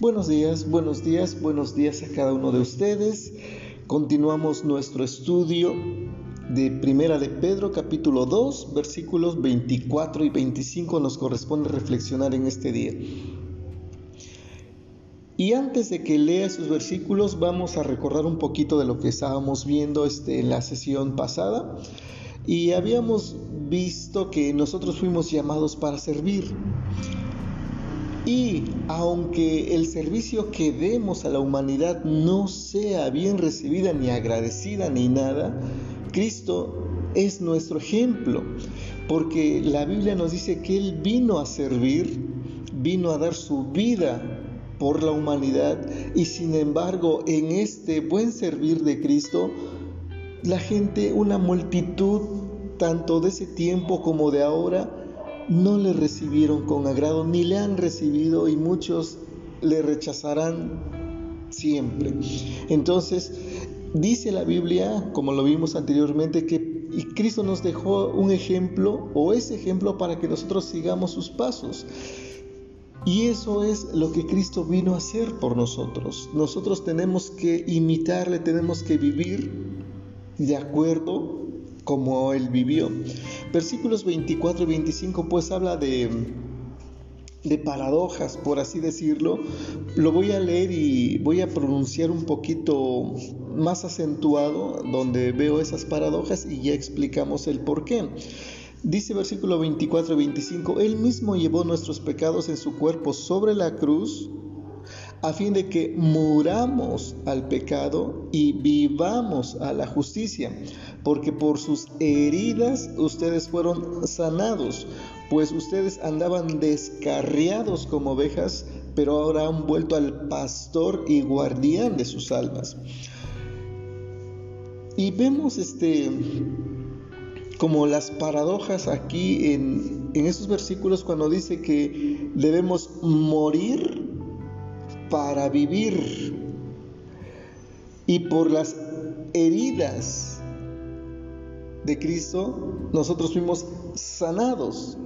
Buenos días, buenos días, buenos días a cada uno de ustedes. Continuamos nuestro estudio de Primera de Pedro capítulo 2 versículos 24 y 25 nos corresponde reflexionar en este día. Y antes de que lea esos versículos vamos a recordar un poquito de lo que estábamos viendo este, en la sesión pasada y habíamos visto que nosotros fuimos llamados para servir. Y aunque el servicio que demos a la humanidad no sea bien recibida ni agradecida ni nada, Cristo es nuestro ejemplo, porque la Biblia nos dice que Él vino a servir, vino a dar su vida por la humanidad y sin embargo en este buen servir de Cristo, la gente, una multitud, tanto de ese tiempo como de ahora, no le recibieron con agrado, ni le han recibido y muchos le rechazarán siempre. Entonces, dice la Biblia, como lo vimos anteriormente, que y Cristo nos dejó un ejemplo o ese ejemplo para que nosotros sigamos sus pasos. Y eso es lo que Cristo vino a hacer por nosotros. Nosotros tenemos que imitarle, tenemos que vivir de acuerdo como Él vivió. Versículos 24 y 25 pues habla de, de paradojas, por así decirlo. Lo voy a leer y voy a pronunciar un poquito más acentuado donde veo esas paradojas y ya explicamos el por qué. Dice versículo 24 y 25, Él mismo llevó nuestros pecados en su cuerpo sobre la cruz a fin de que muramos al pecado y vivamos a la justicia, porque por sus heridas ustedes fueron sanados, pues ustedes andaban descarriados como ovejas, pero ahora han vuelto al pastor y guardián de sus almas. Y vemos este como las paradojas aquí en, en estos versículos cuando dice que debemos morir para vivir. Y por las heridas de Cristo, nosotros fuimos sanados.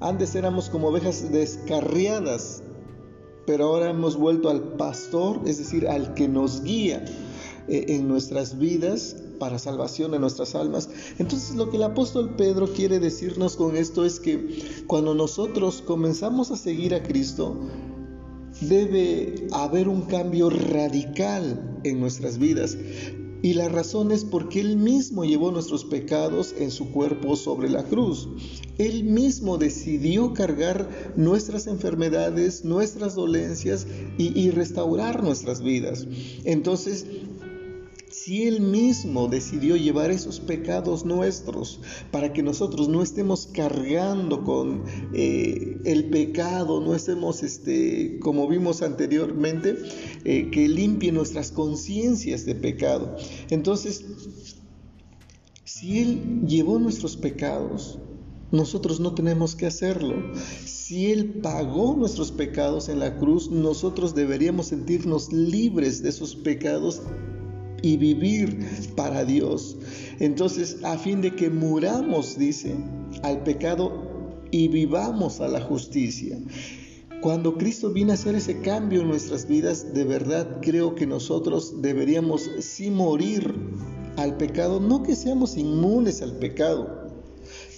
Antes éramos como ovejas descarriadas, pero ahora hemos vuelto al pastor, es decir, al que nos guía eh, en nuestras vidas para salvación de nuestras almas. Entonces lo que el apóstol Pedro quiere decirnos con esto es que cuando nosotros comenzamos a seguir a Cristo, debe haber un cambio radical en nuestras vidas. Y la razón es porque Él mismo llevó nuestros pecados en su cuerpo sobre la cruz. Él mismo decidió cargar nuestras enfermedades, nuestras dolencias y, y restaurar nuestras vidas. Entonces, si Él mismo decidió llevar esos pecados nuestros para que nosotros no estemos cargando con eh, el pecado, no estemos, este, como vimos anteriormente, eh, que limpie nuestras conciencias de pecado. Entonces, si Él llevó nuestros pecados, nosotros no tenemos que hacerlo. Si Él pagó nuestros pecados en la cruz, nosotros deberíamos sentirnos libres de esos pecados y vivir para Dios. Entonces, a fin de que muramos, dice, al pecado y vivamos a la justicia. Cuando Cristo viene a hacer ese cambio en nuestras vidas, de verdad creo que nosotros deberíamos sí morir al pecado, no que seamos inmunes al pecado,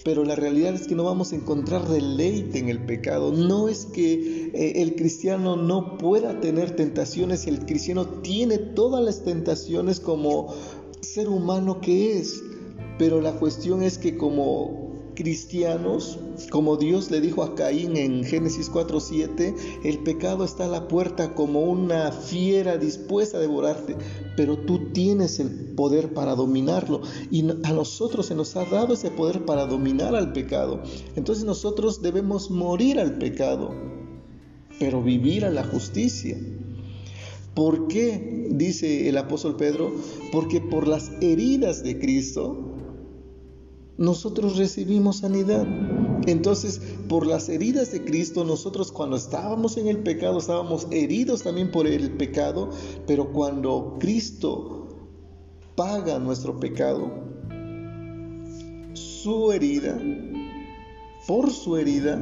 pero la realidad es que no vamos a encontrar deleite en el pecado. No es que eh, el cristiano no pueda tener tentaciones, el cristiano tiene todas las tentaciones como ser humano que es, pero la cuestión es que como cristianos, como Dios le dijo a Caín en Génesis 4:7, el pecado está a la puerta como una fiera dispuesta a devorarte, pero tú tienes el poder para dominarlo y a nosotros se nos ha dado ese poder para dominar al pecado. Entonces nosotros debemos morir al pecado, pero vivir a la justicia. ¿Por qué? Dice el apóstol Pedro, porque por las heridas de Cristo nosotros recibimos sanidad. Entonces, por las heridas de Cristo, nosotros cuando estábamos en el pecado, estábamos heridos también por el pecado, pero cuando Cristo paga nuestro pecado, su herida, por su herida,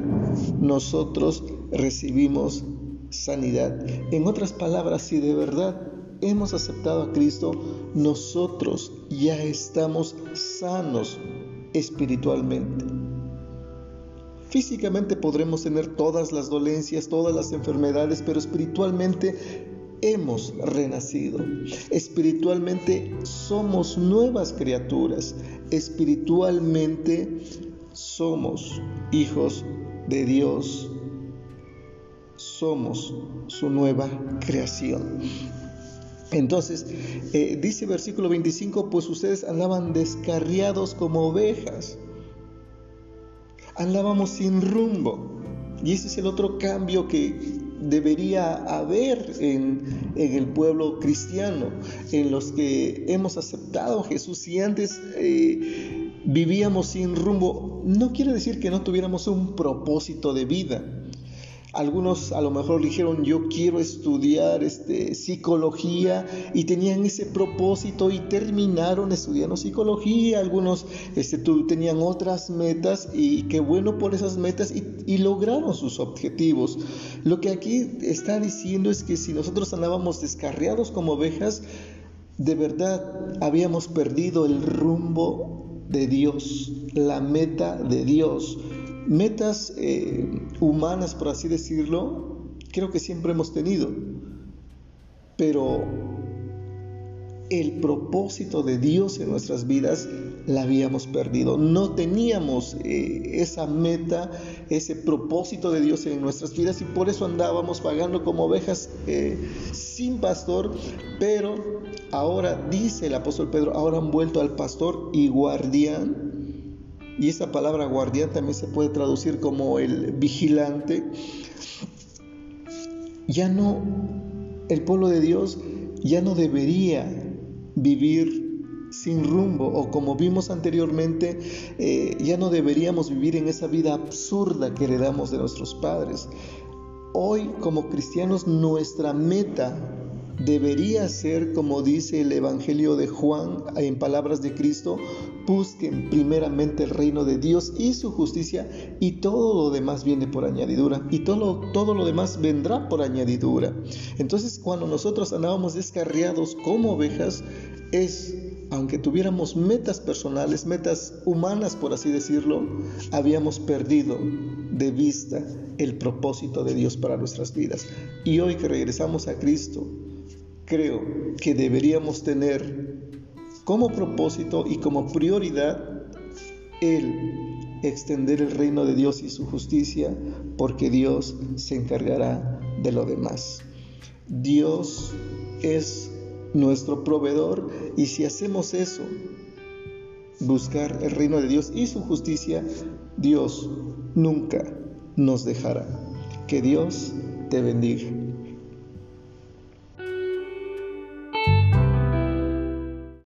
nosotros recibimos sanidad. En otras palabras, si de verdad hemos aceptado a Cristo, nosotros ya estamos sanos espiritualmente. Físicamente podremos tener todas las dolencias, todas las enfermedades, pero espiritualmente hemos renacido. Espiritualmente somos nuevas criaturas. Espiritualmente somos hijos de Dios. Somos su nueva creación. Entonces, eh, dice versículo 25, pues ustedes andaban descarriados como ovejas. Andábamos sin rumbo. Y ese es el otro cambio que debería haber en, el pueblo cristiano, en los que hemos aceptado a Jesús y antes eh, vivíamos sin rumbo. No quiere decir que no tuviéramos un propósito de vida algunos a lo mejor dijeron yo quiero estudiar este, psicología y tenían ese propósito y terminaron estudiando psicología. Algunos este, tenían otras metas y qué bueno por esas metas y, y lograron sus objetivos. Lo que aquí está diciendo es que si nosotros andábamos descarriados como ovejas, de verdad habíamos perdido el rumbo de Dios, la meta de Dios metas eh, humanas, por así decirlo, creo que siempre hemos tenido, pero el propósito de Dios en nuestras vidas la habíamos perdido. No teníamos eh, esa meta, ese propósito de Dios en nuestras vidas y por eso andábamos vagando como ovejas eh, sin pastor, pero ahora dice el apóstol Pedro, ahora han vuelto al pastor y guardián y esa palabra guardián también se puede traducir como el vigilante. Ya no, el pueblo de Dios ya no debería vivir sin rumbo o como vimos anteriormente, eh, ya no deberíamos vivir en esa vida absurda que heredamos de nuestros padres. Hoy como cristianos nuestra meta debería ser, como dice el Evangelio de Juan en palabras de Cristo, busquen primeramente el reino de Dios y su justicia y todo lo demás viene por añadidura y todo, lo demás vendrá por añadidura. Entonces cuando nosotros andábamos descarriados como ovejas, es, aunque tuviéramos metas personales, metas humanas por así decirlo, habíamos perdido de vista el propósito de Dios para nuestras vidas. Y hoy que regresamos a Cristo, creo que deberíamos tener como propósito y como prioridad el extender el reino de Dios y su justicia, porque Dios se encargará de lo demás. Dios es nuestro proveedor y si hacemos eso, buscar el reino de Dios y su justicia, Dios nunca nos dejará. Que Dios te bendiga.